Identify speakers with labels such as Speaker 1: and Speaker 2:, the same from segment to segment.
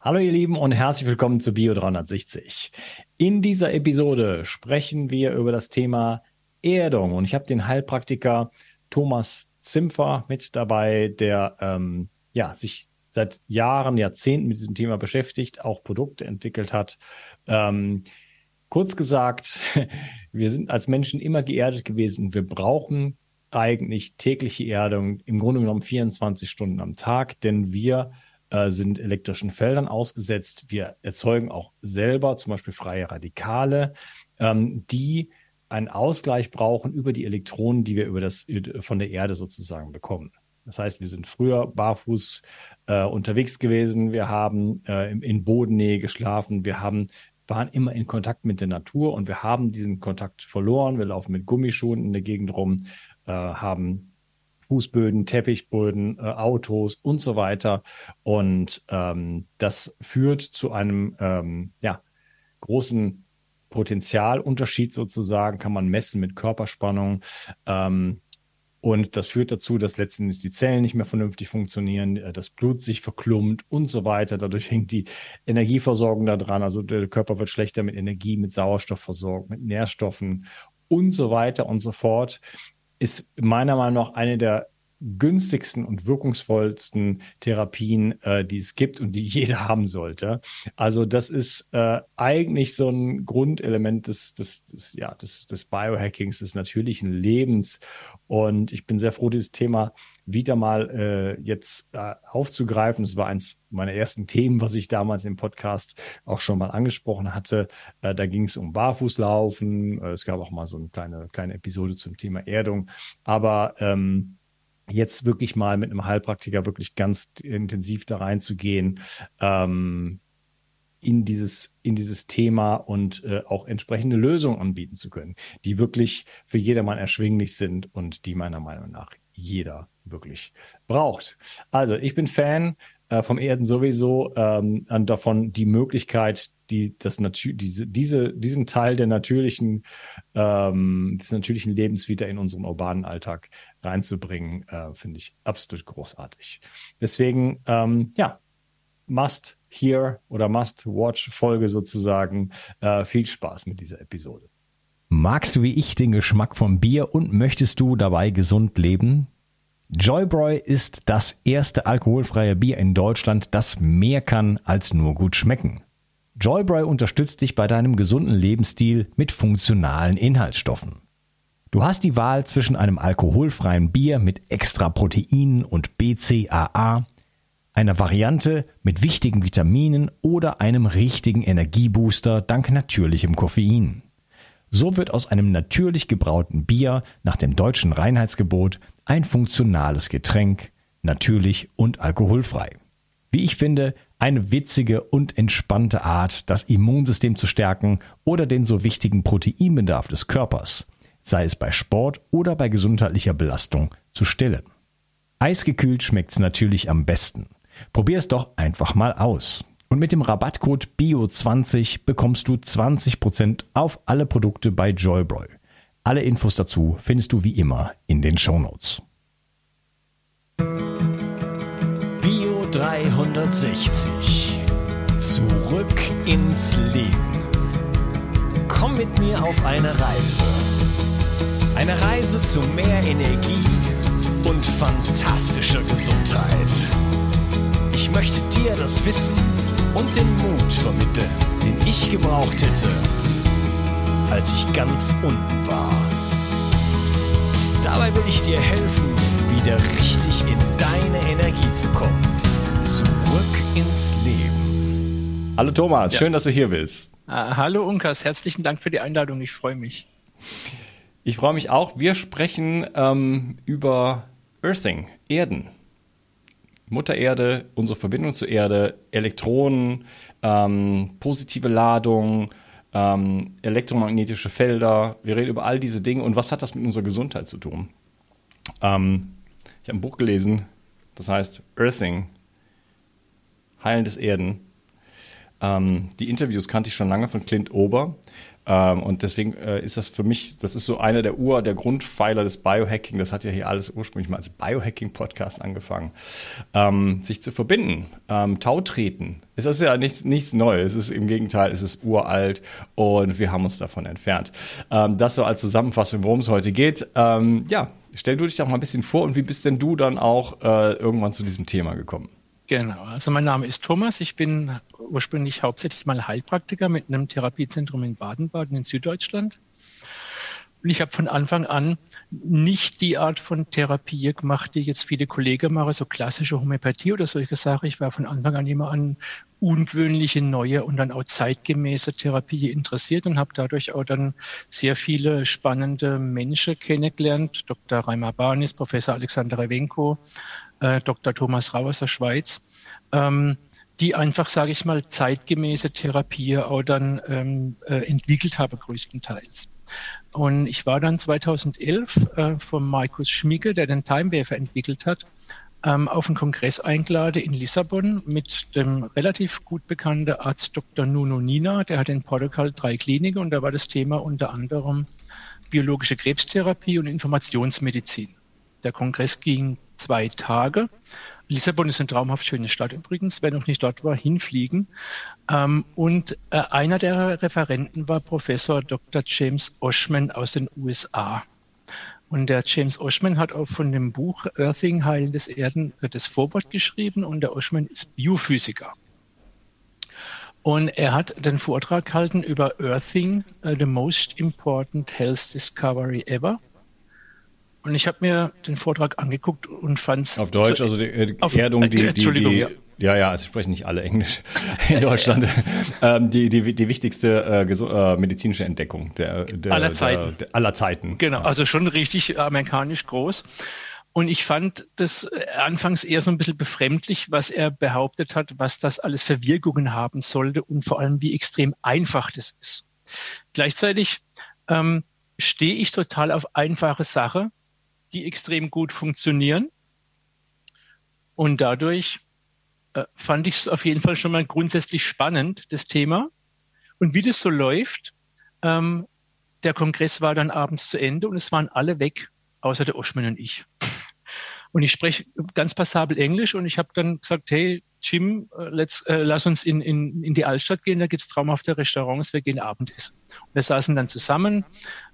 Speaker 1: Hallo ihr Lieben und herzlich willkommen zu Bio 360. In dieser Episode sprechen wir über das Thema Erdung und ich habe den Heilpraktiker Thomas Zimpfer mit dabei, der ähm, ja sich seit Jahren, Jahrzehnten mit diesem Thema beschäftigt, auch Produkte entwickelt hat. Ähm, kurz gesagt, wir sind als Menschen immer geerdet gewesen. Wir brauchen eigentlich tägliche Erdung, im Grunde genommen 24 Stunden am Tag, denn wir äh, sind elektrischen Feldern ausgesetzt. Wir erzeugen auch selber zum Beispiel freie Radikale, ähm, die einen Ausgleich brauchen über die Elektronen, die wir über das, von der Erde sozusagen bekommen. Das heißt, wir sind früher barfuß äh, unterwegs gewesen, wir haben äh, in, in Bodennähe geschlafen, wir haben waren immer in Kontakt mit der Natur und wir haben diesen Kontakt verloren. Wir laufen mit Gummischuhen in der Gegend rum, äh, haben Fußböden, Teppichböden, äh, Autos und so weiter. Und ähm, das führt zu einem ähm, ja, großen Potenzialunterschied sozusagen, kann man messen mit Körperspannung. Ähm, und das führt dazu, dass letztendlich die Zellen nicht mehr vernünftig funktionieren, äh, das Blut sich verklumpt und so weiter. Dadurch hängt die Energieversorgung da dran. Also der Körper wird schlechter mit Energie, mit Sauerstoff versorgt, mit Nährstoffen und so weiter und so fort ist meiner Meinung nach eine der günstigsten und wirkungsvollsten Therapien, äh, die es gibt und die jeder haben sollte. Also das ist äh, eigentlich so ein Grundelement des, des, des, ja, des, des Biohackings, des natürlichen Lebens. Und ich bin sehr froh, dieses Thema wieder mal äh, jetzt äh, aufzugreifen. Das war eins meiner ersten Themen, was ich damals im Podcast auch schon mal angesprochen hatte. Äh, da ging es um Barfußlaufen. Äh, es gab auch mal so eine kleine, kleine Episode zum Thema Erdung. Aber ähm, jetzt wirklich mal mit einem Heilpraktiker wirklich ganz intensiv da reinzugehen, ähm, in dieses, in dieses Thema und äh, auch entsprechende Lösungen anbieten zu können, die wirklich für jedermann erschwinglich sind und die meiner Meinung nach jeder wirklich braucht. Also ich bin Fan äh, vom Erden sowieso ähm, und davon die Möglichkeit, die das diese, diese diesen Teil der natürlichen ähm, des natürlichen Lebens wieder in unseren urbanen Alltag reinzubringen, äh, finde ich absolut großartig. Deswegen ähm, ja Must Hear oder Must Watch Folge sozusagen. Äh, viel Spaß mit dieser Episode.
Speaker 2: Magst du wie ich den Geschmack vom Bier und möchtest du dabei gesund leben? Joybräu ist das erste alkoholfreie Bier in Deutschland, das mehr kann als nur gut schmecken. Joybräu unterstützt dich bei deinem gesunden Lebensstil mit funktionalen Inhaltsstoffen. Du hast die Wahl zwischen einem alkoholfreien Bier mit extra Proteinen und BCAA, einer Variante mit wichtigen Vitaminen oder einem richtigen Energiebooster dank natürlichem Koffein. So wird aus einem natürlich gebrauten Bier nach dem deutschen Reinheitsgebot ein funktionales Getränk, natürlich und alkoholfrei. Wie ich finde, eine witzige und entspannte Art, das Immunsystem zu stärken oder den so wichtigen Proteinbedarf des Körpers, sei es bei Sport oder bei gesundheitlicher Belastung, zu stillen. Eisgekühlt schmeckt's natürlich am besten. Probier es doch einfach mal aus. Und mit dem Rabattcode BIO20 bekommst du 20% auf alle Produkte bei Joybroy. Alle Infos dazu findest du wie immer in den Shownotes.
Speaker 3: Bio 360. Zurück ins Leben. Komm mit mir auf eine Reise. Eine Reise zu mehr Energie und fantastischer Gesundheit. Ich möchte dir das Wissen und den Mut vermitteln, den ich gebraucht hätte, als ich ganz unten war. Dabei will ich dir helfen, wieder richtig in deine Energie zu kommen. Zurück ins Leben.
Speaker 1: Hallo Thomas, ja. schön, dass du hier bist.
Speaker 4: Uh, hallo Unkas, herzlichen Dank für die Einladung, ich freue mich.
Speaker 1: Ich freue mich auch. Wir sprechen ähm, über Earthing, Erden. Mutter Erde, unsere Verbindung zur Erde, Elektronen, ähm, positive Ladung, ähm, elektromagnetische Felder. Wir reden über all diese Dinge und was hat das mit unserer Gesundheit zu tun? Ähm, ich habe ein Buch gelesen, das heilt Earthing, Heilen des Erden.
Speaker 5: Ähm, die Interviews kannte ich schon lange von Clint Ober. Ähm, und deswegen äh, ist das für mich, das ist so einer der Ur, der Grundpfeiler des Biohacking. Das hat ja hier alles ursprünglich mal als Biohacking-Podcast angefangen. Ähm, sich zu verbinden, ähm, Tau treten. Es ist ja nichts, nichts Neues. Es ist im Gegenteil, es ist uralt und wir haben uns davon entfernt. Ähm, das so als Zusammenfassung, worum es heute geht. Ähm, ja, stell du dich doch mal ein bisschen vor und wie bist denn du dann auch äh, irgendwann zu diesem Thema gekommen?
Speaker 4: Genau, also mein Name ist Thomas. Ich bin ursprünglich hauptsächlich mal Heilpraktiker mit einem Therapiezentrum in Baden-Baden in Süddeutschland. Und ich habe von Anfang an nicht die Art von Therapie gemacht, die jetzt viele Kollegen machen, so klassische Homöopathie oder solche Sachen. Ich war von Anfang an immer an ungewöhnliche, neue und dann auch zeitgemäße Therapie interessiert und habe dadurch auch dann sehr viele spannende Menschen kennengelernt. Dr. Reimer Barnis, Professor Alexander Rewenko, äh, Dr. Thomas Rau aus der Schweiz, ähm, die einfach, sage ich mal, zeitgemäße Therapie auch dann ähm, äh, entwickelt habe, größtenteils. Und ich war dann 2011 äh, von Markus Schmicke, der den Timewafer entwickelt hat, ähm, auf einen Kongress eingeladen in Lissabon mit dem relativ gut bekannten Arzt Dr. Nuno Nina. Der hat in Portugal drei Kliniken und da war das Thema unter anderem biologische Krebstherapie und Informationsmedizin. Der Kongress ging zwei Tage. Lissabon ist eine traumhaft schöne Stadt übrigens. Wer noch nicht dort war, hinfliegen. Ähm, und äh, einer der Referenten war Professor Dr. James Oshman aus den USA. Und der James Oshman hat auch von dem Buch Earthing, Heilen des Erden, äh, das Vorwort geschrieben und der Oshman ist Biophysiker. Und er hat den Vortrag gehalten über Earthing, uh, the most important health discovery ever. Und ich habe mir den Vortrag angeguckt und fand es.
Speaker 5: Auf Deutsch, so, also die, äh, die auf, Erdung, die, die, Entschuldigung, die, ja. Ja, ja, es sprechen nicht alle Englisch in Deutschland. ähm, die, die, die wichtigste äh, äh, medizinische Entdeckung der, der,
Speaker 4: aller Zeiten. Der,
Speaker 5: aller Zeiten.
Speaker 4: Genau, also schon richtig amerikanisch groß. Und ich fand das äh, anfangs eher so ein bisschen befremdlich, was er behauptet hat, was das alles für Wirkungen haben sollte und vor allem, wie extrem einfach das ist. Gleichzeitig ähm, stehe ich total auf einfache Sache, die extrem gut funktionieren. Und dadurch äh, fand ich es auf jeden Fall schon mal grundsätzlich spannend, das Thema. Und wie das so läuft, ähm, der Kongress war dann abends zu Ende und es waren alle weg, außer der Oschmann und ich. Und ich spreche ganz passabel Englisch und ich habe dann gesagt, hey Jim, äh, let's, äh, lass uns in, in, in die Altstadt gehen, da gibt's traumhafte Restaurants, wir gehen Abendessen. Und wir saßen dann zusammen,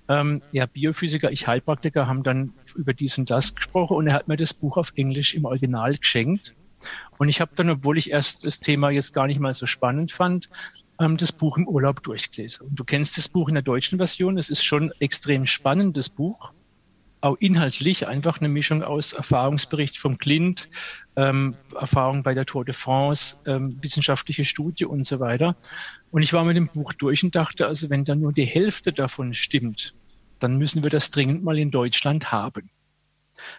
Speaker 4: ähm, ja, Biophysiker, ich Heilpraktiker, haben dann über dies und das gesprochen und er hat mir das Buch auf Englisch im Original geschenkt. Und ich habe dann, obwohl ich erst das Thema jetzt gar nicht mal so spannend fand, ähm, das Buch im Urlaub durchgelesen. Und du kennst das Buch in der deutschen Version, es ist schon extrem spannendes Buch auch inhaltlich einfach eine Mischung aus Erfahrungsbericht vom Clint, ähm, Erfahrung bei der Tour de France, ähm, wissenschaftliche Studie und so weiter. Und ich war mit dem Buch durch und dachte, also wenn da nur die Hälfte davon stimmt, dann müssen wir das dringend mal in Deutschland haben.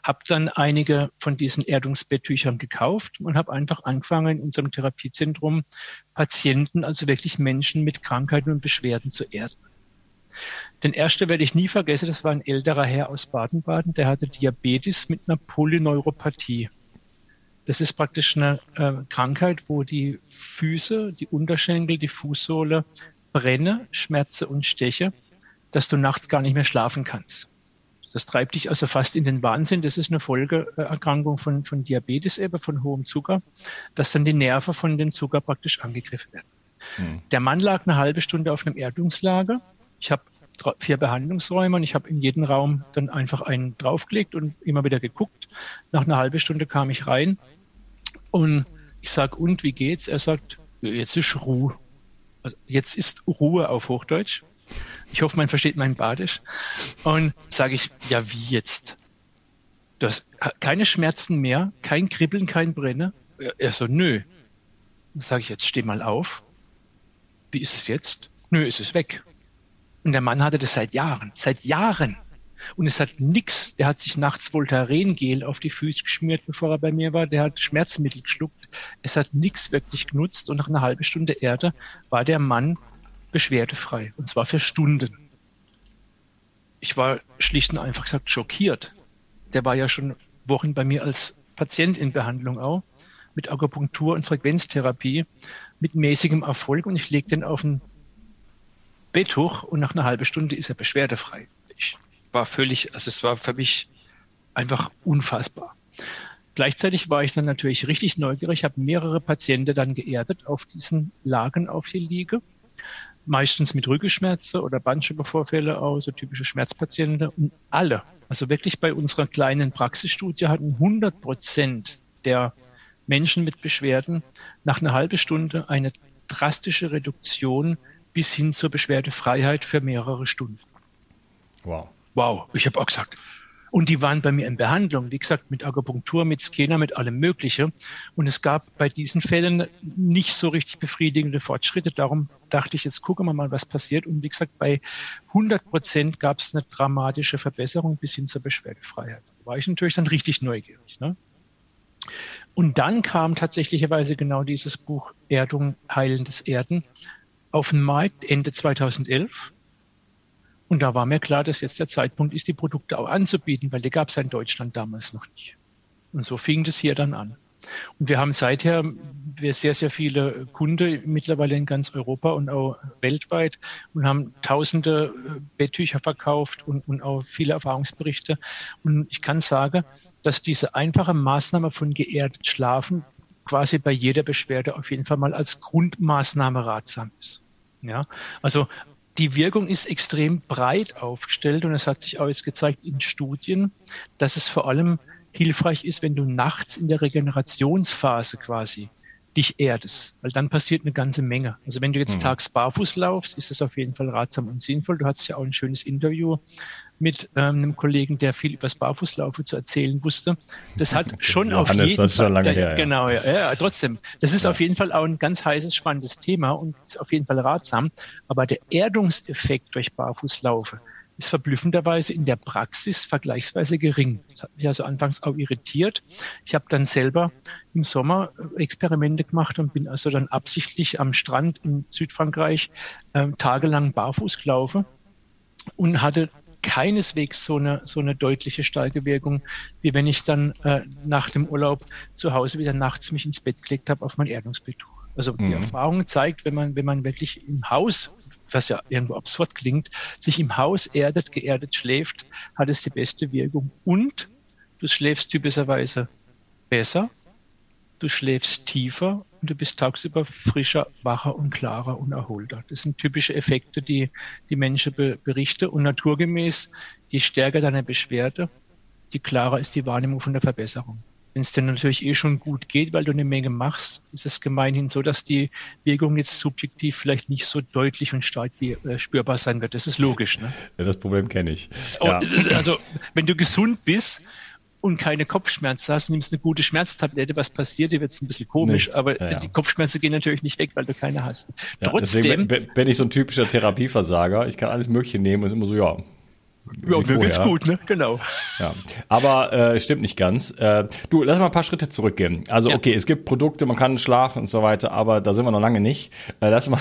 Speaker 4: Hab dann einige von diesen Erdungsbetttüchern gekauft und habe einfach angefangen, in unserem Therapiezentrum Patienten, also wirklich Menschen mit Krankheiten und Beschwerden zu erden. Den ersten werde ich nie vergessen, das war ein älterer Herr aus Baden-Baden, der hatte Diabetes mit einer Polyneuropathie. Das ist praktisch eine äh, Krankheit, wo die Füße, die Unterschenkel, die Fußsohle brenne, Schmerze und Steche, dass du nachts gar nicht mehr schlafen kannst. Das treibt dich also fast in den Wahnsinn. Das ist eine Folgeerkrankung von, von Diabetes eben, von hohem Zucker, dass dann die Nerven von dem Zucker praktisch angegriffen werden. Hm. Der Mann lag eine halbe Stunde auf einem Erdungslager ich habe vier Behandlungsräume und ich habe in jedem Raum dann einfach einen draufgelegt und immer wieder geguckt. Nach einer halben Stunde kam ich rein und ich sage, und wie geht's? Er sagt, jetzt ist Ruhe. Also jetzt ist Ruhe auf Hochdeutsch. Ich hoffe, man versteht mein Badisch. Und sage ich, ja, wie jetzt? Du hast keine Schmerzen mehr, kein Kribbeln, kein Brennen. Er so, nö. Dann sage ich, jetzt steh mal auf. Wie ist es jetzt? Nö, ist es weg. Und der Mann hatte das seit Jahren, seit Jahren. Und es hat nichts. Der hat sich nachts Voltaren-Gel auf die Füße geschmiert, bevor er bei mir war. Der hat Schmerzmittel geschluckt. Es hat nichts wirklich genutzt. Und nach einer halben Stunde Erde war der Mann beschwerdefrei. Und zwar für Stunden. Ich war schlicht und einfach gesagt schockiert. Der war ja schon Wochen bei mir als Patient in Behandlung auch. mit Akupunktur und Frequenztherapie mit mäßigem Erfolg und ich lege den auf ein Betttuch und nach einer halben Stunde ist er beschwerdefrei. Ich war völlig, also es war für mich einfach unfassbar. Gleichzeitig war ich dann natürlich richtig neugierig, habe mehrere Patienten dann geerdet auf diesen Lagen auf die Liege. Meistens mit Rückenschmerzen oder Bandscheibenvorfälle auch, so typische Schmerzpatienten. Und alle, also wirklich bei unserer kleinen Praxisstudie hatten 100 Prozent der Menschen mit Beschwerden nach einer halben Stunde eine drastische Reduktion bis hin zur Beschwerdefreiheit für mehrere Stunden.
Speaker 5: Wow.
Speaker 4: Wow, ich habe auch gesagt, und die waren bei mir in Behandlung, wie gesagt, mit Akupunktur, mit Scanner, mit allem Mögliche. Und es gab bei diesen Fällen nicht so richtig befriedigende Fortschritte. Darum dachte ich, jetzt gucken wir mal, was passiert. Und wie gesagt, bei 100 Prozent gab es eine dramatische Verbesserung bis hin zur Beschwerdefreiheit. Da war ich natürlich dann richtig neugierig. Ne? Und dann kam tatsächlicherweise genau dieses Buch Erdung, Heilendes Erden auf den Markt Ende 2011. Und da war mir klar, dass jetzt der Zeitpunkt ist, die Produkte auch anzubieten, weil die gab es in Deutschland damals noch nicht. Und so fing das hier dann an. Und wir haben seither wir sehr, sehr viele Kunden mittlerweile in ganz Europa und auch weltweit und haben tausende äh, Betttücher verkauft und, und auch viele Erfahrungsberichte. Und ich kann sagen, dass diese einfache Maßnahme von geerdet Schlafen quasi bei jeder Beschwerde auf jeden Fall mal als Grundmaßnahme ratsam ist. Ja, also die Wirkung ist extrem breit aufgestellt und es hat sich auch jetzt gezeigt in Studien, dass es vor allem hilfreich ist, wenn du nachts in der Regenerationsphase quasi dich erdest, weil dann passiert eine ganze Menge. Also wenn du jetzt mhm. tags barfuß laufst, ist es auf jeden Fall ratsam und sinnvoll. Du hattest ja auch ein schönes Interview mit ähm, einem Kollegen, der viel über das Barfußlaufen zu erzählen wusste. Das hat schon Johannes, auf jeden
Speaker 5: das ist schon lange
Speaker 4: Fall,
Speaker 5: her, ja.
Speaker 4: genau, ja, ja, trotzdem. Das ist ja. auf jeden Fall auch ein ganz heißes, spannendes Thema und ist auf jeden Fall ratsam. Aber der Erdungseffekt durch Barfußlaufen, ist verblüffenderweise in der Praxis vergleichsweise gering. Das hat mich also anfangs auch irritiert. Ich habe dann selber im Sommer äh, Experimente gemacht und bin also dann absichtlich am Strand in Südfrankreich äh, tagelang barfuß gelaufen und hatte keineswegs so eine, so eine deutliche starke Wirkung, wie wenn ich dann äh, nach dem Urlaub zu Hause wieder nachts mich ins Bett gelegt habe auf mein Erdungsbetttuch. Also mhm. die Erfahrung zeigt, wenn man, wenn man wirklich im Haus was ja irgendwo absurd klingt, sich im Haus erdet, geerdet schläft, hat es die beste Wirkung. Und du schläfst typischerweise besser, du schläfst tiefer und du bist tagsüber frischer, wacher und klarer und erholter. Das sind typische Effekte, die die Menschen be berichten. Und naturgemäß, je stärker deine Beschwerde, je klarer ist die Wahrnehmung von der Verbesserung. Wenn es dir natürlich eh schon gut geht, weil du eine Menge machst, ist es gemeinhin so, dass die Wirkung jetzt subjektiv vielleicht nicht so deutlich und stark wie, äh, spürbar sein wird. Das ist logisch. Ne?
Speaker 5: Ja, das Problem kenne ich.
Speaker 4: Ja. Also, wenn du gesund bist und keine Kopfschmerzen hast, nimmst eine gute Schmerztablette, was passiert, dir wird es ein bisschen komisch, Nichts. aber ja, die Kopfschmerzen gehen natürlich nicht weg, weil du keine hast.
Speaker 5: Ja, Trotzdem. Deswegen bin ich so ein typischer Therapieversager. Ich kann alles Mögliche nehmen und ist immer so, ja,
Speaker 4: ja, mir geht's gut, ne? Genau.
Speaker 5: Ja, aber äh, stimmt nicht ganz. Äh, du, lass mal ein paar Schritte zurückgehen. Also ja. okay, es gibt Produkte, man kann schlafen und so weiter, aber da sind wir noch lange nicht. Äh, lass mal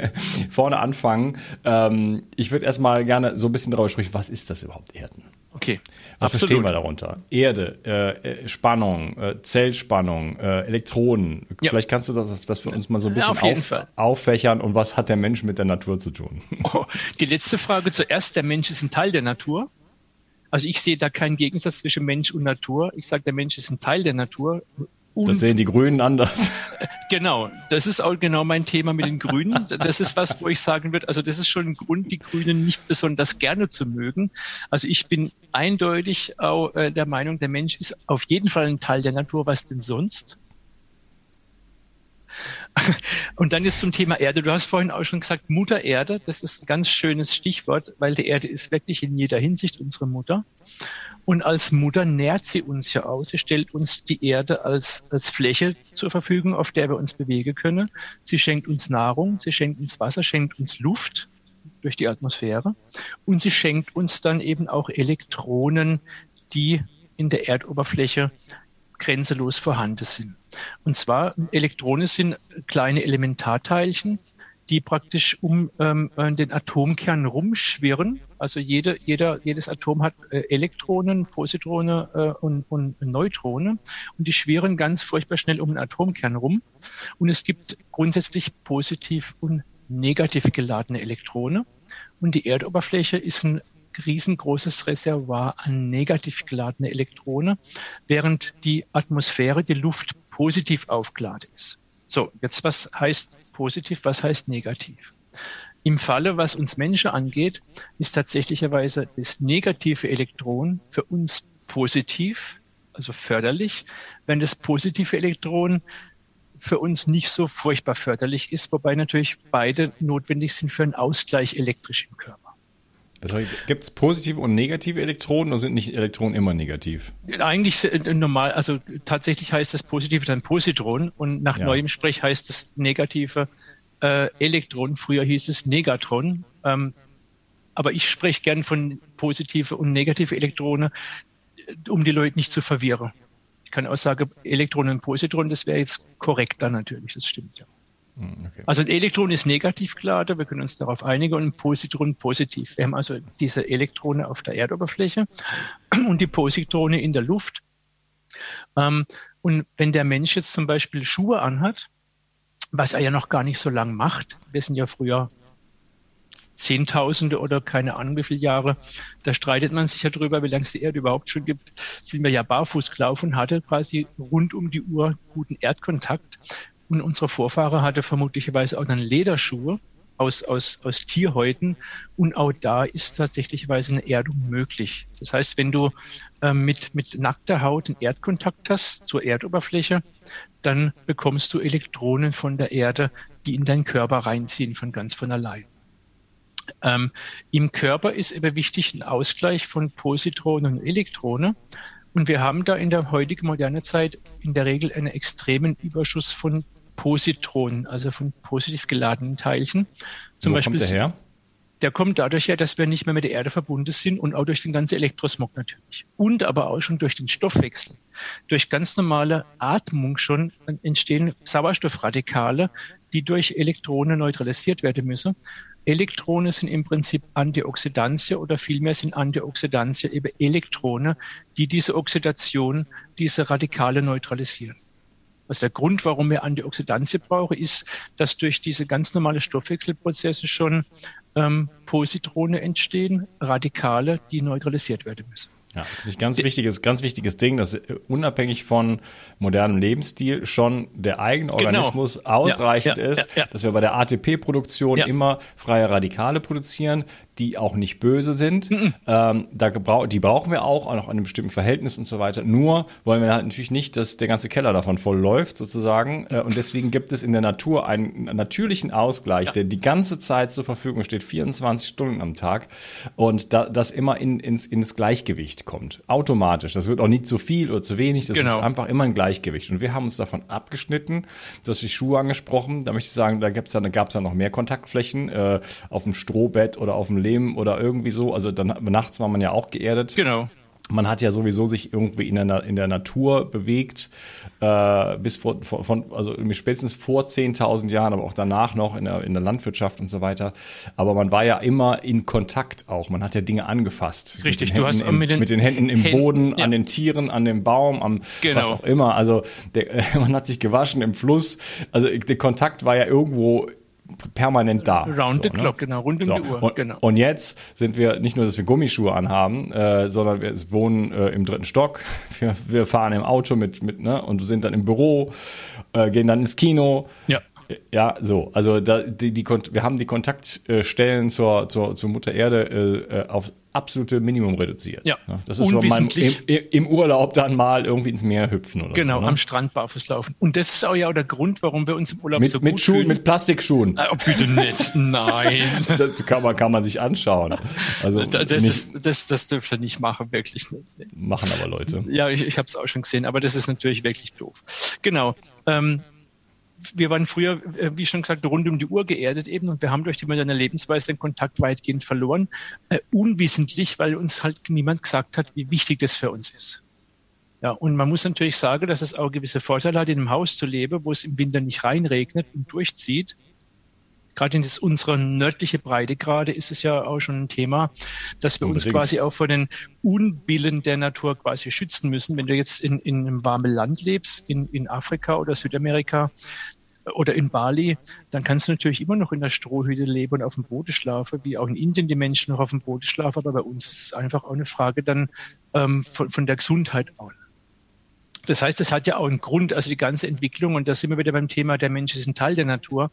Speaker 5: vorne anfangen. Ähm, ich würde erstmal gerne so ein bisschen darüber sprechen, was ist das überhaupt Erden?
Speaker 4: Okay.
Speaker 5: Was Absolut. verstehen wir darunter? Erde, äh, äh, Spannung, äh, Zellspannung, äh, Elektronen. Ja. Vielleicht kannst du das, das für uns mal so ein bisschen ja, auf, auffächern und was hat der Mensch mit der Natur zu tun?
Speaker 4: Oh, die letzte Frage zuerst. Der Mensch ist ein Teil der Natur. Also ich sehe da keinen Gegensatz zwischen Mensch und Natur. Ich sage, der Mensch ist ein Teil der Natur.
Speaker 5: Und das sehen die Grünen anders.
Speaker 4: Genau, das ist auch genau mein Thema mit den Grünen. Das ist was, wo ich sagen würde, also das ist schon ein Grund, die Grünen nicht besonders gerne zu mögen. Also ich bin eindeutig auch äh, der Meinung, der Mensch ist auf jeden Fall ein Teil der Natur, was denn sonst? Und dann ist zum Thema Erde. Du hast vorhin auch schon gesagt, Mutter Erde, das ist ein ganz schönes Stichwort, weil die Erde ist wirklich in jeder Hinsicht unsere Mutter. Und als Mutter nährt sie uns ja aus. Sie stellt uns die Erde als, als Fläche zur Verfügung, auf der wir uns bewegen können. Sie schenkt uns Nahrung, sie schenkt uns Wasser, schenkt uns Luft durch die Atmosphäre. Und sie schenkt uns dann eben auch Elektronen, die in der Erdoberfläche grenzenlos vorhanden sind. Und zwar Elektronen sind kleine Elementarteilchen, die praktisch um ähm, äh, den Atomkern rumschwirren. Also jede, jeder, jedes Atom hat äh, Elektronen, Positrone äh, und, und Neutrone und die schwirren ganz furchtbar schnell um den Atomkern rum. Und es gibt grundsätzlich positiv und negativ geladene Elektrone. Und die Erdoberfläche ist ein riesengroßes Reservoir an negativ geladene Elektrone, während die Atmosphäre, die Luft positiv aufgeladen ist. So, jetzt was heißt positiv, was heißt negativ? Im Falle, was uns Menschen angeht, ist tatsächlicherweise das negative Elektron für uns positiv, also förderlich, wenn das positive Elektron für uns nicht so furchtbar förderlich ist, wobei natürlich beide notwendig sind für einen Ausgleich elektrisch im Körper.
Speaker 1: Also gibt es positive und negative Elektronen oder sind nicht Elektronen immer negativ?
Speaker 4: Eigentlich äh, normal, also tatsächlich heißt das positive dann Positron und nach ja. neuem Sprech heißt das negative äh, Elektron. Früher hieß es Negatron. Ähm, aber ich spreche gern von positive und negative Elektronen, äh, um die Leute nicht zu verwirren. Ich kann auch sagen, Elektronen und Positronen, das wäre jetzt korrekt dann natürlich, das stimmt ja. Hm, okay. Also ein Elektron ist negativ geladen, wir können uns darauf einigen, und ein Positron positiv. Wir haben also diese Elektrone auf der Erdoberfläche und die Positrone in der Luft. Ähm, und wenn der Mensch jetzt zum Beispiel Schuhe anhat, was er ja noch gar nicht so lang macht, wir sind ja früher Zehntausende oder keine Ahnung wie viele Jahre, da streitet man sich ja drüber, wie lange es die Erde überhaupt schon gibt, sind wir ja barfuß gelaufen hatte quasi rund um die Uhr guten Erdkontakt. Und unsere Vorfahrer hatte vermutlicherweise auch dann Lederschuhe aus, aus, aus Tierhäuten. Und auch da ist tatsächlich eine Erdung möglich. Das heißt, wenn du äh, mit, mit nackter Haut einen Erdkontakt hast zur Erdoberfläche, dann bekommst du Elektronen von der Erde, die in deinen Körper reinziehen von ganz von allein. Ähm, Im Körper ist aber wichtig ein Ausgleich von Positronen und Elektronen. Und wir haben da in der heutigen modernen Zeit in der Regel einen extremen Überschuss von Positronen, also von positiv geladenen Teilchen.
Speaker 1: Zum Wo Beispiel, kommt der her?
Speaker 4: Der kommt dadurch her, dass wir nicht mehr mit der Erde verbunden sind und auch durch den ganzen Elektrosmog natürlich. Und aber auch schon durch den Stoffwechsel. Durch ganz normale Atmung schon entstehen Sauerstoffradikale, die durch Elektronen neutralisiert werden müssen. Elektronen sind im Prinzip Antioxidantien oder vielmehr sind Antioxidantien eben Elektronen, die diese Oxidation, diese Radikale neutralisieren. Was der Grund, warum wir Antioxidantien brauchen, ist, dass durch diese ganz normale Stoffwechselprozesse schon ähm, Positrone entstehen, Radikale, die neutralisiert werden müssen.
Speaker 1: Ja, finde ich ganz wichtiges, ganz wichtiges Ding, dass unabhängig von modernem Lebensstil schon der eigene genau. Organismus genau. ausreichend ja, ja, ist, ja, dass wir bei der ATP-Produktion immer freie Radikale produzieren, die auch nicht böse sind. Mhm. Ähm, da gebrauch, die brauchen wir auch, auch noch in einem bestimmten Verhältnis und so weiter. Nur wollen wir halt natürlich nicht, dass der ganze Keller davon voll läuft, sozusagen. Äh, und deswegen gibt es in der Natur einen natürlichen Ausgleich, der die ganze Zeit zur Verfügung steht, 24 Stunden am Tag. Und da, das immer in, ins, ins Gleichgewicht kommt. Automatisch. Das wird auch nie zu viel oder zu wenig. Das genau. ist einfach immer ein Gleichgewicht. Und wir haben uns davon abgeschnitten. Du hast die Schuhe angesprochen. Da möchte ich sagen, da gibt's ja, da gab's ja noch mehr Kontaktflächen äh, auf dem Strohbett oder auf dem Lehm oder irgendwie so. Also dann nachts war man ja auch geerdet.
Speaker 4: Genau
Speaker 1: man hat ja sowieso sich irgendwie in der, in der Natur bewegt, äh, bis vor, von, also spätestens vor 10.000 Jahren, aber auch danach noch in der, in der Landwirtschaft und so weiter. Aber man war ja immer in Kontakt auch. Man hat ja Dinge angefasst.
Speaker 4: Richtig,
Speaker 1: du
Speaker 4: hast
Speaker 1: im, mit, den, mit den Händen im Händen, Boden, ja. an den Tieren, an dem Baum, am genau. was auch immer. Also der, man hat sich gewaschen im Fluss. Also der Kontakt war ja irgendwo permanent da.
Speaker 4: Round so, the ne? clock, genau, rund um so. die Uhr.
Speaker 1: Und,
Speaker 4: genau.
Speaker 1: und jetzt sind wir nicht nur, dass wir Gummischuhe anhaben, äh, sondern wir wohnen äh, im dritten Stock. Wir, wir, fahren im Auto mit, mit ne, und sind dann im Büro, äh, gehen dann ins Kino.
Speaker 4: Ja.
Speaker 1: Ja, so. Also da, die, die, wir haben die Kontaktstellen zur, zur, zur Mutter Erde äh, auf absolute Minimum reduziert.
Speaker 4: Ja.
Speaker 1: Das ist so mein, im, im, Urlaub dann mal irgendwie ins Meer hüpfen oder
Speaker 4: genau,
Speaker 1: so.
Speaker 4: Genau, am Strand barfuß laufen. Und das ist auch ja auch der Grund, warum wir uns im Urlaub
Speaker 1: mit,
Speaker 4: so
Speaker 1: mit
Speaker 4: gut
Speaker 1: Schuhen,
Speaker 4: fühlen.
Speaker 1: Mit Plastikschuhen.
Speaker 4: Oh, bitte nicht. Nein.
Speaker 1: das kann man, kann man sich anschauen. Also
Speaker 4: das, das, ist, das, das dürft ihr nicht machen, wirklich nicht.
Speaker 1: Machen aber Leute.
Speaker 4: Ja, ich, ich habe es auch schon gesehen, aber das ist natürlich wirklich doof. Genau. Ähm, wir waren früher, äh, wie schon gesagt, rund um die Uhr geerdet eben und wir haben durch die moderne Lebensweise den Kontakt weitgehend verloren. Äh, unwissentlich, weil uns halt niemand gesagt hat, wie wichtig das für uns ist. Ja, und man muss natürlich sagen, dass es auch gewisse Vorteile hat, in einem Haus zu leben, wo es im Winter nicht reinregnet und durchzieht. Gerade in das, unsere nördliche Breitegrade ist es ja auch schon ein Thema, dass wir Unbedingt. uns quasi auch vor den Unbillen der Natur quasi schützen müssen. Wenn du jetzt in, in einem warmen Land lebst, in, in Afrika oder Südamerika, oder in Bali, dann kannst du natürlich immer noch in der Strohhütte leben und auf dem Boden schlafen, wie auch in Indien die Menschen noch auf dem Boden schlafen. Aber bei uns ist es einfach auch eine Frage dann ähm, von, von der Gesundheit auch. Das heißt, es hat ja auch einen Grund, also die ganze Entwicklung, und da sind wir wieder beim Thema, der Mensch ist ein Teil der Natur.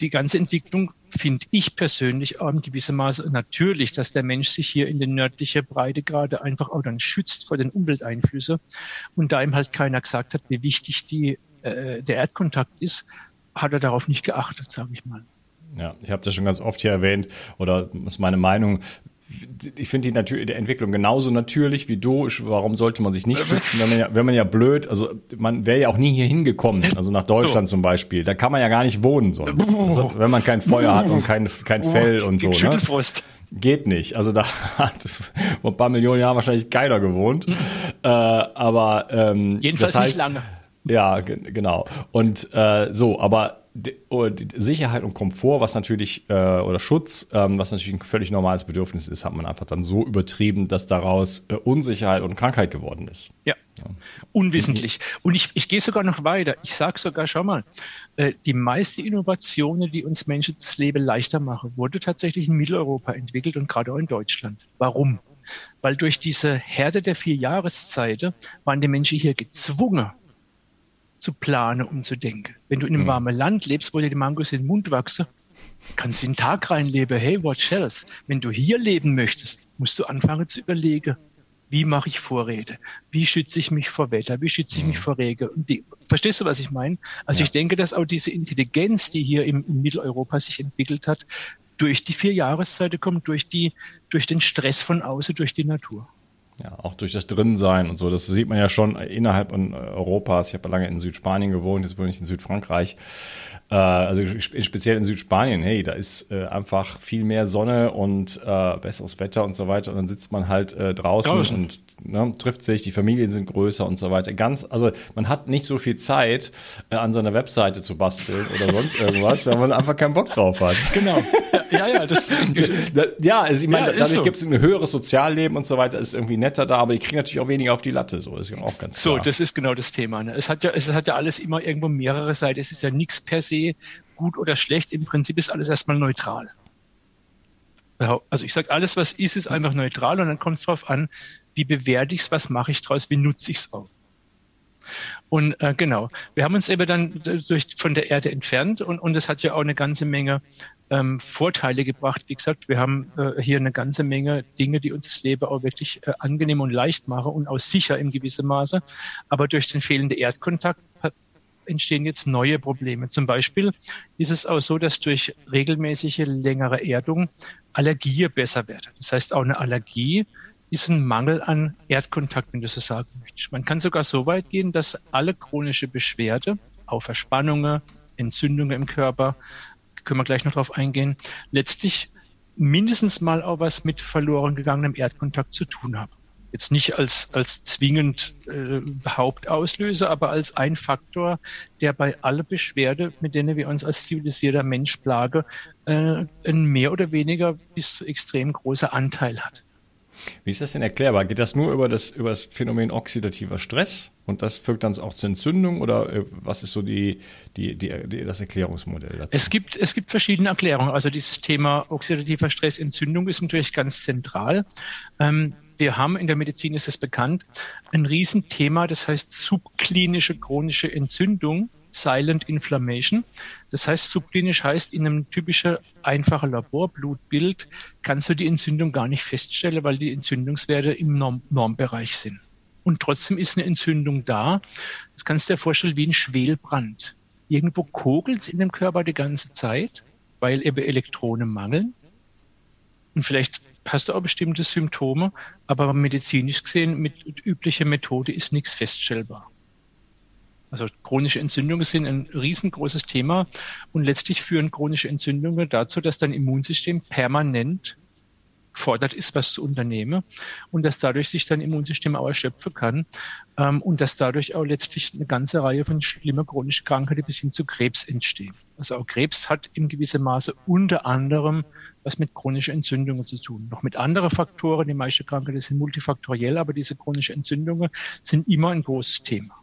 Speaker 4: Die ganze Entwicklung finde ich persönlich auch in gewissem Maße natürlich, dass der Mensch sich hier in den nördlichen Breitegrade einfach auch dann schützt vor den Umwelteinflüssen. Und da ihm halt keiner gesagt hat, wie wichtig die, äh, der Erdkontakt ist, hat er darauf nicht geachtet, sage ich mal.
Speaker 1: Ja, ich habe das schon ganz oft hier erwähnt oder ist meine Meinung, ich finde die, Natur die Entwicklung genauso natürlich wie du. Warum sollte man sich nicht schützen, wenn man ja, wenn man ja blöd, also man wäre ja auch nie hier hingekommen, also nach Deutschland zum Beispiel. Da kann man ja gar nicht wohnen sonst. Also, wenn man kein Feuer hat und kein, kein Fell und so. Ne? Geht nicht. Also da hat vor ein paar Millionen Jahren wahrscheinlich keiner gewohnt. Mhm. Äh, aber ähm,
Speaker 4: jedenfalls das heißt, nicht lange.
Speaker 1: Ja, genau. Und äh, so, aber Sicherheit und Komfort, was natürlich, äh, oder Schutz, ähm, was natürlich ein völlig normales Bedürfnis ist, hat man einfach dann so übertrieben, dass daraus äh, Unsicherheit und Krankheit geworden ist.
Speaker 4: Ja, ja. unwissentlich. Und ich, ich gehe sogar noch weiter. Ich sage sogar, schau mal, äh, die meiste Innovationen, die uns Menschen das Leben leichter machen, wurde tatsächlich in Mitteleuropa entwickelt und gerade auch in Deutschland. Warum? Weil durch diese Herde der vier Jahreszeiten waren die Menschen hier gezwungen, zu planen, umzudenken. Wenn du in einem mhm. warmen Land lebst, wo dir die Mangos in den Mund wachsen, kannst du den Tag reinleben. Hey, what else? Wenn du hier leben möchtest, musst du anfangen zu überlegen, wie mache ich Vorräte? Wie schütze ich mich vor Wetter? Wie schütze ich mich mhm. vor Regen? Die, verstehst du, was ich meine? Also ja. ich denke, dass auch diese Intelligenz, die hier im, in Mitteleuropa sich entwickelt hat, durch die vier Jahreszeiten kommt, durch die, durch den Stress von außen, durch die Natur.
Speaker 1: Ja, auch durch das Drinnensein und so. Das sieht man ja schon innerhalb Europas. Ich habe lange in Südspanien gewohnt, jetzt wohne ich in Südfrankreich. Äh, also speziell in Südspanien, hey, da ist äh, einfach viel mehr Sonne und äh, besseres Wetter und so weiter. Und dann sitzt man halt äh, draußen, draußen, und ne, trifft sich, die Familien sind größer und so weiter. Ganz, also man hat nicht so viel Zeit, äh, an seiner Webseite zu basteln oder sonst irgendwas, weil man einfach keinen Bock drauf hat.
Speaker 4: Genau. Ja, ja, das.
Speaker 1: ja, also ich meine, ja, dadurch so. gibt es ein höheres Sozialleben und so weiter, ist irgendwie netter da, aber die kriegen natürlich auch weniger auf die Latte, so ist ja auch ganz
Speaker 4: klar. So, das ist genau das Thema. Ne? Es hat ja, es hat ja alles immer irgendwo mehrere Seiten. Es ist ja nichts per se gut oder schlecht. Im Prinzip ist alles erstmal neutral. Also ich sage, alles, was ist, ist einfach neutral und dann kommt es darauf an, wie bewerte ich es, was mache ich draus, wie nutze ich es auch. Und äh, genau, wir haben uns eben dann durch, von der Erde entfernt und, und hat ja auch eine ganze Menge ähm, Vorteile gebracht. Wie gesagt, wir haben äh, hier eine ganze Menge Dinge, die uns das Leben auch wirklich äh, angenehm und leicht machen und auch sicher in gewissem Maße. Aber durch den fehlenden Erdkontakt entstehen jetzt neue Probleme. Zum Beispiel ist es auch so, dass durch regelmäßige längere Erdung Allergie besser wird. Das heißt, auch eine Allergie ist ein Mangel an Erdkontakt, wenn du so sagen möchtest. Man kann sogar so weit gehen, dass alle chronische Beschwerde, auch Verspannungen, Entzündungen im Körper, können wir gleich noch drauf eingehen, letztlich mindestens mal auch was mit verloren gegangenem Erdkontakt zu tun haben jetzt nicht als, als zwingend äh, Hauptauslöser, aber als ein Faktor, der bei aller Beschwerde, mit denen wir uns als zivilisierter Mensch plagen, äh, ein mehr oder weniger bis zu extrem großer Anteil hat.
Speaker 1: Wie ist das denn erklärbar? Geht das nur über das, über das Phänomen oxidativer Stress und das führt dann auch zur Entzündung oder äh, was ist so die, die, die, die, das Erklärungsmodell dazu?
Speaker 4: Es gibt, es gibt verschiedene Erklärungen. Also dieses Thema oxidativer Stress, Entzündung ist natürlich ganz zentral. Ähm, wir haben in der Medizin, ist es bekannt, ein Riesenthema, das heißt subklinische chronische Entzündung, Silent Inflammation. Das heißt, subklinisch heißt, in einem typischen einfachen Laborblutbild kannst du die Entzündung gar nicht feststellen, weil die Entzündungswerte im Norm Normbereich sind. Und trotzdem ist eine Entzündung da. Das kannst du dir vorstellen wie ein Schwelbrand. Irgendwo kogelt es in dem Körper die ganze Zeit, weil eben Elektronen mangeln. Und vielleicht hast du auch bestimmte Symptome, aber medizinisch gesehen mit üblicher Methode ist nichts feststellbar. Also chronische Entzündungen sind ein riesengroßes Thema und letztlich führen chronische Entzündungen dazu, dass dein Immunsystem permanent gefordert ist, was zu unternehmen und dass dadurch sich dein Immunsystem auch erschöpfen kann ähm, und dass dadurch auch letztlich eine ganze Reihe von schlimmer chronischen Krankheiten bis hin zu Krebs entstehen. Also auch Krebs hat in gewissem Maße unter anderem was mit chronischen Entzündungen zu tun. Noch mit anderen Faktoren, die meisten Krankheiten sind multifaktoriell, aber diese chronischen Entzündungen sind immer ein großes Thema.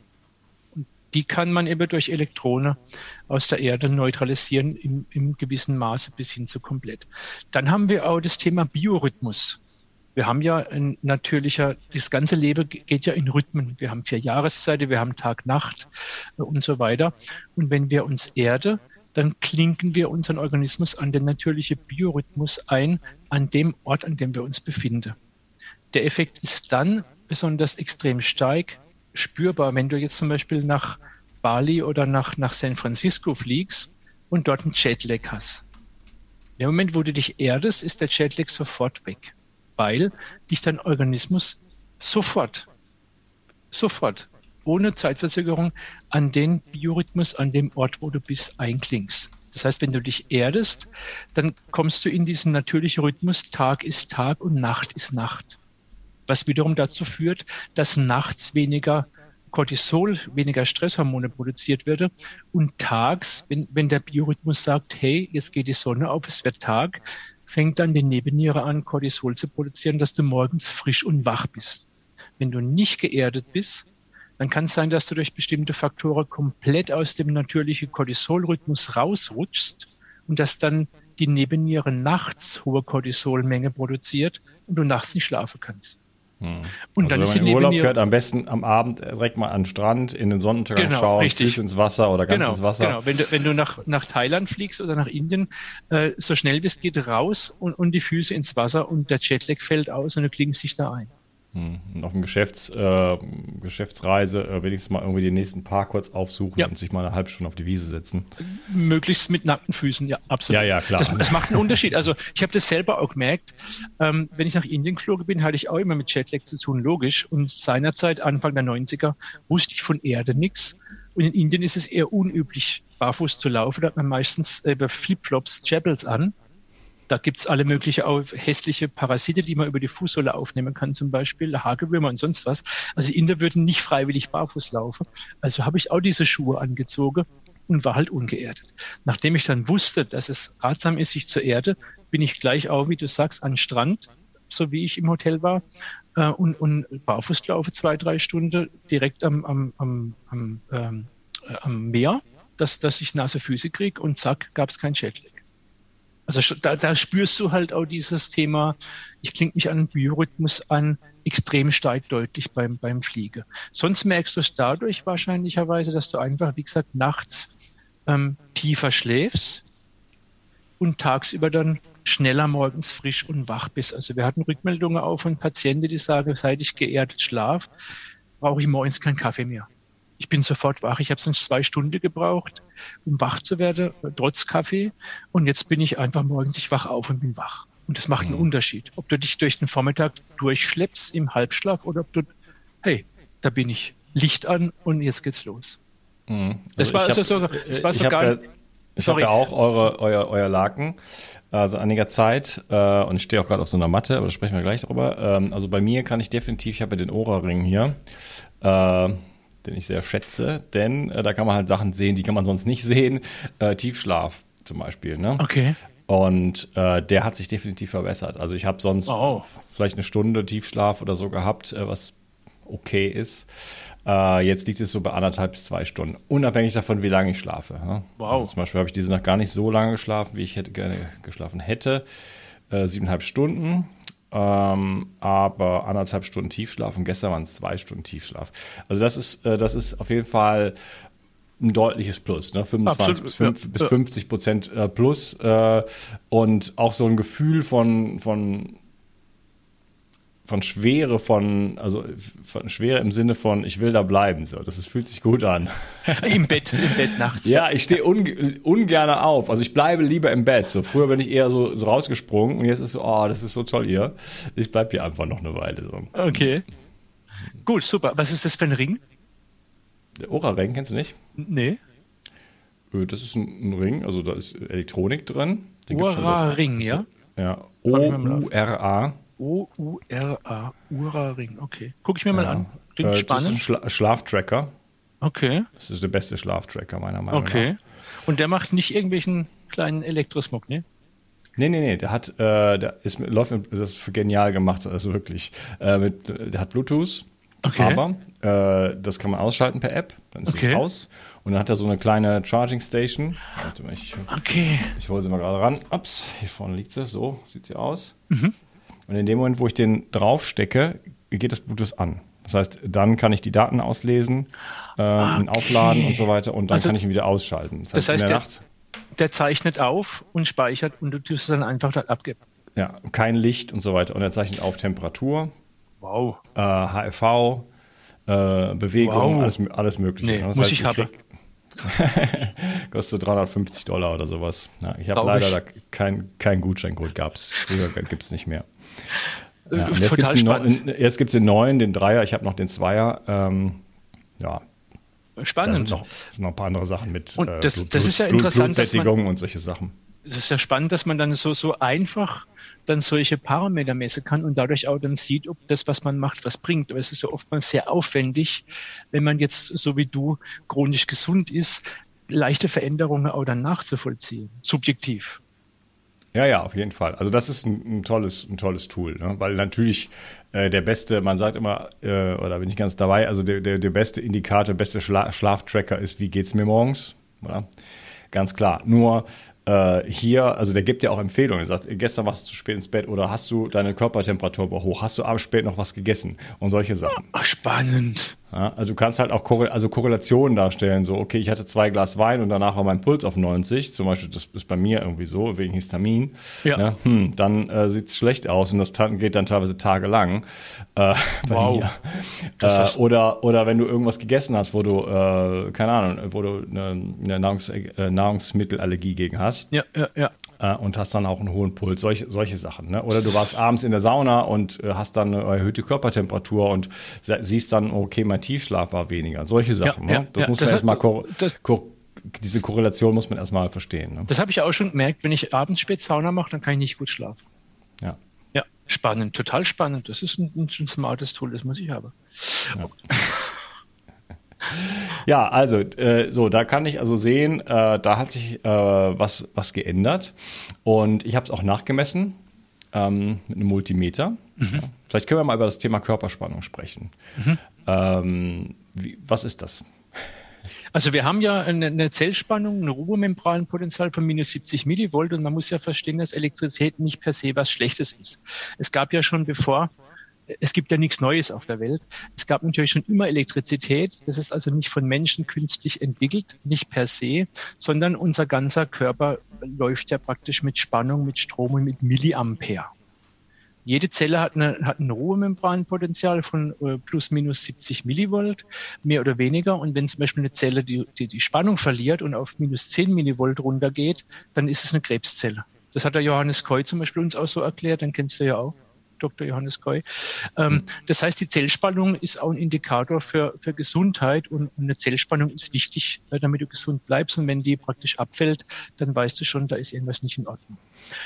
Speaker 4: Die kann man eben durch Elektronen aus der Erde neutralisieren im, im gewissen Maße bis hin zu komplett. Dann haben wir auch das Thema Biorhythmus. Wir haben ja ein natürlicher, das ganze Leben geht ja in Rhythmen. Wir haben vier Jahreszeiten, wir haben Tag, Nacht äh, und so weiter. Und wenn wir uns Erde dann klinken wir unseren Organismus an den natürlichen Biorhythmus ein, an dem Ort, an dem wir uns befinden. Der Effekt ist dann besonders extrem stark spürbar, wenn du jetzt zum Beispiel nach Bali oder nach, nach San Francisco fliegst und dort einen Jetlag hast. In dem Moment, wo du dich erdest, ist der Jetlag sofort weg, weil dich dein Organismus sofort, sofort ohne Zeitverzögerung an den Biorhythmus, an dem Ort, wo du bist, einklingst. Das heißt, wenn du dich erdest, dann kommst du in diesen natürlichen Rhythmus, Tag ist Tag und Nacht ist Nacht. Was wiederum dazu führt, dass nachts weniger Cortisol, weniger Stresshormone produziert wird und tags, wenn, wenn der Biorhythmus sagt, hey, jetzt geht die Sonne auf, es wird Tag, fängt dann die Nebenniere an, Cortisol zu produzieren, dass du morgens frisch und wach bist. Wenn du nicht geerdet bist, dann kann es sein, dass du durch bestimmte Faktoren komplett aus dem natürlichen Cortisolrhythmus rausrutschst und dass dann die Nebenniere nachts hohe Cortisolmenge produziert und du nachts nicht schlafen kannst.
Speaker 1: Hm. Und also dann ist die Urlaub fährt am besten am Abend direkt mal an den Strand, in den Sonnenuntergang
Speaker 4: genau,
Speaker 1: schauen,
Speaker 4: richtig.
Speaker 1: Füße ins Wasser oder ganz
Speaker 4: genau,
Speaker 1: ins Wasser.
Speaker 4: Genau, wenn du, wenn du nach, nach Thailand fliegst oder nach Indien, äh, so schnell wie es geht raus und, und die Füße ins Wasser und der Jetlag fällt aus und du klingst dich da ein.
Speaker 1: Hm. Auf einer Geschäfts, äh, Geschäftsreise äh, wenigstens mal irgendwie den nächsten Park kurz aufsuchen
Speaker 4: Ja.
Speaker 1: und sich mal eine halbe Stunde auf die Wiese setzen.
Speaker 4: Möglichst mit nackten Füßen, ja, absolut.
Speaker 1: Ja, ja, klar.
Speaker 4: Das, das macht einen Unterschied. Also ich habe das selber auch gemerkt. Ähm, wenn ich nach Indien geflogen bin, hatte ich auch immer mit Jetlag zu tun, logisch. Und seinerzeit, Anfang der 90er, wusste ich von Erde nichts. Und in Indien ist es eher unüblich, barfuß zu laufen. Da hat man meistens äh, über Flipflops Chapels an. Da gibt's alle möglichen hässliche Parasite, die man über die Fußsohle aufnehmen kann, zum Beispiel Hagewürmer und sonst was. Also Inder würden nicht freiwillig barfuß laufen. Also habe ich auch diese Schuhe angezogen und war halt ungeerdet. Nachdem ich dann wusste, dass es ratsam ist, sich zu erden, bin ich gleich auch, wie du sagst, an Strand, so wie ich im Hotel war, äh, und, und barfuß laufe zwei, drei Stunden direkt am, am, am, am, ähm, äh, am Meer, dass, dass ich nasse Füße krieg und zack, gab es kein Jetlag. Also da, da spürst du halt auch dieses Thema, ich klinge mich an Biorhythmus an, extrem stark deutlich beim, beim Fliegen. Sonst merkst du es dadurch wahrscheinlicherweise, dass du einfach, wie gesagt, nachts ähm, tiefer schläfst und tagsüber dann schneller morgens frisch und wach bist. Also wir hatten Rückmeldungen auch von Patienten, die sagen, seit ich geerdet schlaf, brauche ich morgens keinen Kaffee mehr. Ich bin sofort wach. Ich habe sonst zwei Stunden gebraucht, um wach zu werden, trotz Kaffee. Und jetzt bin ich einfach morgens, ich wach auf und bin wach. Und das macht einen Unterschied. Ob du dich durch den Vormittag durchschleppst im Halbschlaf oder ob du, hey, da bin ich, Licht an und jetzt geht's los.
Speaker 1: Mhm.
Speaker 4: Das war also so-
Speaker 1: hab-
Speaker 4: das war sogar-
Speaker 1: ja- Ich habe ja auch eure, euer, euer Laken, also einiger Zeit, äh, und ich stehe auch gerade auf so einer Matte, aber da sprechen wir gleich drüber. Ähm, also bei mir kann ich definitiv, ich habe ja den Ora-Ring hier, äh, den ich sehr schätze, denn äh, da kann man halt Sachen sehen, die kann man sonst nicht sehen. Äh, Tiefschlaf zum Beispiel, ne?
Speaker 4: Okay.
Speaker 1: Und äh, der hat sich definitiv verbessert. Also ich habe sonst
Speaker 4: Oh.
Speaker 1: vielleicht eine Stunde Tiefschlaf oder so gehabt, äh, was okay ist. Äh, jetzt liegt es so bei anderthalb bis zwei Stunden, unabhängig davon, wie lange ich schlafe. Ne?
Speaker 4: Wow.
Speaker 1: Also zum Beispiel habe ich diese Nacht gar nicht so lange geschlafen, wie ich hätte gerne geschlafen hätte. Äh, siebeneinhalb Stunden. Ähm, aber anderthalb Stunden Tiefschlaf und gestern waren es zwei Stunden Tiefschlaf. Also das ist, äh, das ist auf jeden Fall ein deutliches Plus, ne? 25 bis,
Speaker 4: Absolut,
Speaker 1: 5,
Speaker 4: ja.
Speaker 1: bis
Speaker 4: Ja.
Speaker 1: 50 Prozent äh, plus äh, und auch so ein Gefühl von, von, von Schwere, von, also von Schwere im Sinne von, ich will da bleiben. So. Das ist, fühlt sich gut an.
Speaker 4: Im Bett, im Bett nachts.
Speaker 1: Ja, ich stehe un, ungern auf. Also ich bleibe lieber im Bett. So früher bin ich eher so, so rausgesprungen und jetzt ist so, oh, das ist so toll hier. Ich bleib hier einfach noch eine Weile. So.
Speaker 4: Okay. Gut, super. Was ist das für ein Ring?
Speaker 1: Der Ora-Ring, kennst du nicht?
Speaker 4: Nee.
Speaker 1: Äh, Das ist ein, Ring, also da ist Elektronik drin.
Speaker 4: Ura-Ring, ja?
Speaker 1: Ja. O-U-R-A.
Speaker 4: O-U-R-A. Ura-Ring, okay. Guck ich mir mal
Speaker 1: Ja.
Speaker 4: an. Klingt
Speaker 1: Äh, Das ist ein
Speaker 4: spannend.
Speaker 1: Schla Schlaftracker.
Speaker 4: Okay.
Speaker 1: Das ist der beste Schlaftracker meiner Meinung
Speaker 4: Okay.
Speaker 1: nach.
Speaker 4: Und der macht nicht irgendwelchen kleinen Elektrosmog, ne?
Speaker 1: Nee, nee, nee, der hat, äh, der ist, mit- läuft, mit- das ist genial gemacht, also wirklich. Äh, mit, der hat Bluetooth,
Speaker 4: Okay.
Speaker 1: aber äh, das kann man ausschalten per App, dann ist
Speaker 4: Okay.
Speaker 1: es aus. Und dann hat er so eine kleine Charging Station. Warte mal, ich,
Speaker 4: Okay.
Speaker 1: ich hole sie mal gerade ran. Ups, hier vorne liegt sie, so sieht sie aus.
Speaker 4: Mhm.
Speaker 1: Und in dem Moment, wo ich den draufstecke, geht das Bluetooth an. Das heißt, dann kann ich die Daten auslesen, äh, ihn aufladen und so weiter und dann
Speaker 4: Also-
Speaker 1: kann ich ihn wieder ausschalten.
Speaker 4: Das heißt,
Speaker 1: in der Nacht,
Speaker 4: Der zeichnet auf und speichert und du tust es dann einfach dann abgeben.
Speaker 1: ja, kein Licht und so weiter. Und er zeichnet auf Temperatur,
Speaker 4: Wow.
Speaker 1: äh, HFV, äh, Bewegung,
Speaker 4: Wow.
Speaker 1: alles, alles Mögliche.
Speaker 4: Nee,
Speaker 1: Das
Speaker 4: muss
Speaker 1: heißt,
Speaker 4: ich haben.
Speaker 1: Kostet 350 Dollar oder sowas. Ja, ich habe leider da keinen kein Gutscheincode, gab es. Früher gibt es nicht mehr. Ja,
Speaker 4: Äh,
Speaker 1: und jetzt gibt es den,
Speaker 4: spannend.
Speaker 1: neuen, den Dreier, ich habe noch den Zweier. Ähm, ja, da sind
Speaker 4: Spannend.
Speaker 1: noch, sind noch ein paar andere Sachen mit. äh,
Speaker 4: Und das- das ist ja interessant, dass man-
Speaker 1: Blutsättigung und solche Sachen.
Speaker 4: Es ist ja spannend, dass man dann so, so einfach dann solche Parameter messen kann und dadurch auch dann sieht, ob das, was man macht, was bringt. Aber es ist ja oftmals sehr aufwendig, wenn man jetzt, so wie du, chronisch gesund ist, leichte Veränderungen auch dann nachzuvollziehen. Subjektiv.
Speaker 1: Ja, ja, auf jeden Fall. Also das ist ein, ein tolles, ein tolles Tool, ne? weil natürlich äh, der beste, man sagt immer, äh, oder bin ich ganz dabei, also der, der, der beste Indikator, beste Schla Schlaftracker ist, wie geht's mir morgens? Oder? Ganz klar. Nur äh, hier, also der gibt ja auch Empfehlungen. Er sagt, gestern warst du zu spät ins Bett oder hast du deine Körpertemperatur hoch, hast du abends spät noch was gegessen und solche Sachen.
Speaker 4: Ach, spannend.
Speaker 1: Ja, also du kannst halt auch Korre also Korrelationen darstellen. So, okay, ich hatte zwei Glas Wein und danach war mein Puls auf 90. Zum Beispiel, das ist bei mir irgendwie so, wegen Histamin.
Speaker 4: Ja.
Speaker 1: Ne? Hm, dann äh, sieht es schlecht aus und das geht dann teilweise tagelang. Äh,
Speaker 4: Wow.
Speaker 1: Äh, oder, oder wenn du irgendwas gegessen hast, wo du, äh, keine Ahnung, wo du eine, eine Nahrungs äh, Nahrungsmittelallergie gegen hast
Speaker 4: Ja, ja, ja.
Speaker 1: Äh, und hast dann auch einen hohen Puls, solche, solche Sachen. Ne? Oder du warst abends in der Sauna und äh, hast dann eine erhöhte Körpertemperatur und siehst dann, okay, mein Tiefschlaf war weniger. Solche Sachen.
Speaker 4: ja,
Speaker 1: ne? Das
Speaker 4: ja,
Speaker 1: muss
Speaker 4: das
Speaker 1: man erstmal, diese Korrelation muss man erstmal verstehen. Ne?
Speaker 4: Das habe ich auch schon gemerkt, wenn ich abends spät Sauna mache, dann kann ich nicht gut schlafen.
Speaker 1: Ja.
Speaker 4: Ja, spannend, total spannend. Das ist ein, ein smartes Tool, das muss ich haben.
Speaker 1: Ja, also äh, so, da kann ich also sehen, äh, da hat sich äh, was, was geändert. Und ich habe es auch nachgemessen ähm, mit einem Multimeter. Ja. Vielleicht können wir mal über das Thema Körperspannung sprechen. Ähm, wie, was ist das?
Speaker 4: Also wir haben ja eine, eine Zellspannung, ein Ruhemembranpotenzial von minus 70 Millivolt und man muss ja verstehen, dass Elektrizität nicht per se was Schlechtes ist. Es gab ja schon bevor, es gibt ja nichts Neues auf der Welt. Es gab natürlich schon immer Elektrizität. Das ist also nicht von Menschen künstlich entwickelt, nicht per se, sondern unser ganzer Körper läuft ja praktisch mit Spannung, mit Strom und mit Milliampere. Jede Zelle hat, eine, hat ein Ruhemembranpotenzial von äh, plus minus 70 Millivolt, mehr oder weniger. Und wenn zum Beispiel eine Zelle die, die, die Spannung verliert und auf minus 10 Millivolt runtergeht, dann ist es eine Krebszelle. Das hat der Johannes Koy zum Beispiel uns auch so erklärt, den kennst du ja auch. Dr. Johannes Koy. Ähm, das heißt, die Zellspannung ist auch ein Indikator für, für Gesundheit und eine Zellspannung ist wichtig, äh, damit du gesund bleibst. Und wenn die praktisch abfällt, dann weißt du schon, da ist irgendwas nicht in Ordnung.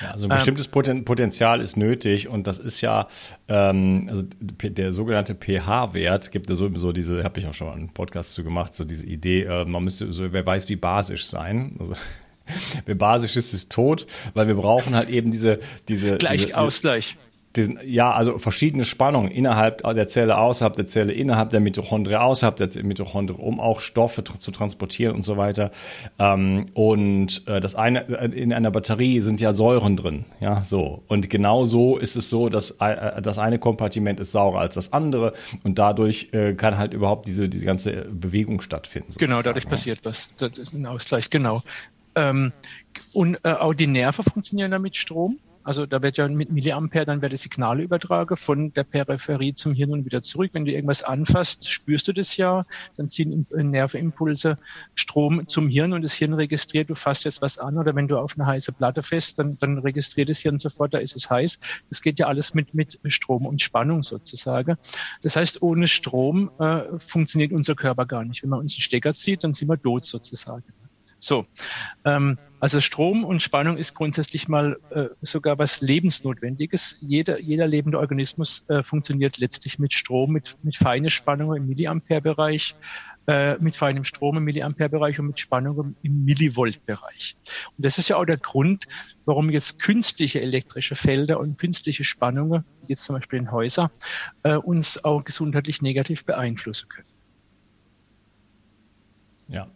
Speaker 1: Ja, also ein bestimmtes Poten Potenzial ist nötig und das ist ja, ähm, also der sogenannte pH-Wert, gibt ja sowieso diese, habe ich auch schon mal einen Podcast zu gemacht, so diese Idee, äh, man müsste so, wer weiß, wie basisch sein. Also, wer basisch ist, ist tot, weil wir brauchen halt eben diese, diese,
Speaker 4: Gleich
Speaker 1: diese,
Speaker 4: Ausgleich.
Speaker 1: Diesen, ja, also verschiedene Spannungen innerhalb der Zelle, außerhalb der Zelle, innerhalb der Mitochondrie, außerhalb der Mitochondrie, um auch Stoffe zu transportieren und so weiter. Ähm, und äh, das eine äh, in einer Batterie sind ja Säuren drin, ja, so. Und genau so ist es so, dass äh, das eine Kompartiment ist saurer als das andere und dadurch äh, kann halt überhaupt diese diese ganze Bewegung stattfinden.
Speaker 4: Genau, dadurch
Speaker 1: ja.
Speaker 4: passiert was. Das ist ein Ausgleich, genau. Ähm, und äh, auch die Nerven funktionieren da mit Strom. Also da wird ja mit Milliampere dann werden Signale übertragen von der Peripherie zum Hirn und wieder zurück. Wenn du irgendwas anfasst, spürst du das ja, dann ziehen äh, Nervenimpulse Strom zum Hirn und das Hirn registriert, du fasst jetzt was an oder wenn du auf eine heiße Platte fährst, dann, dann registriert das Hirn sofort, da ist es heiß. Das geht ja alles mit, mit Strom und Spannung sozusagen. Das heißt, ohne Strom äh, funktioniert unser Körper gar nicht. Wenn man uns einen Stecker zieht, dann sind wir tot sozusagen. So, ähm, also Strom und Spannung ist grundsätzlich mal äh, sogar was Lebensnotwendiges. Jeder, jeder lebende Organismus äh, funktioniert letztlich mit Strom, mit, mit feine Spannung im Milliampere-Bereich. äh, mit feinem Strom im Milliampere-Bereich und mit Spannung im Millivolt-Bereich. Und das ist ja auch der Grund, warum jetzt künstliche elektrische Felder und künstliche Spannungen, jetzt zum Beispiel in Häusern, äh, uns auch gesundheitlich negativ beeinflussen können.
Speaker 5: Ja.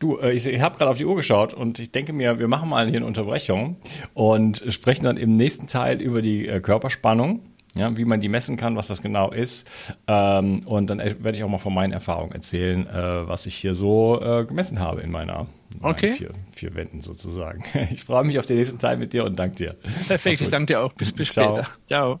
Speaker 5: Du, äh, ich, ich habe gerade auf die Uhr geschaut und ich denke mir, wir machen mal hier eine Unterbrechung und sprechen dann im nächsten Teil über die äh, Körperspannung. Ja, wie man die messen kann, was das genau ist. Ähm, und dann werde ich auch mal von meinen Erfahrungen erzählen, äh, was ich hier so äh, gemessen habe in meiner
Speaker 4: okay.
Speaker 5: vier, vier Wänden sozusagen. Ich freue mich auf den nächsten Teil mit dir und danke dir.
Speaker 4: Perfekt, ich danke dir auch. Bis, bis später.
Speaker 1: Ciao.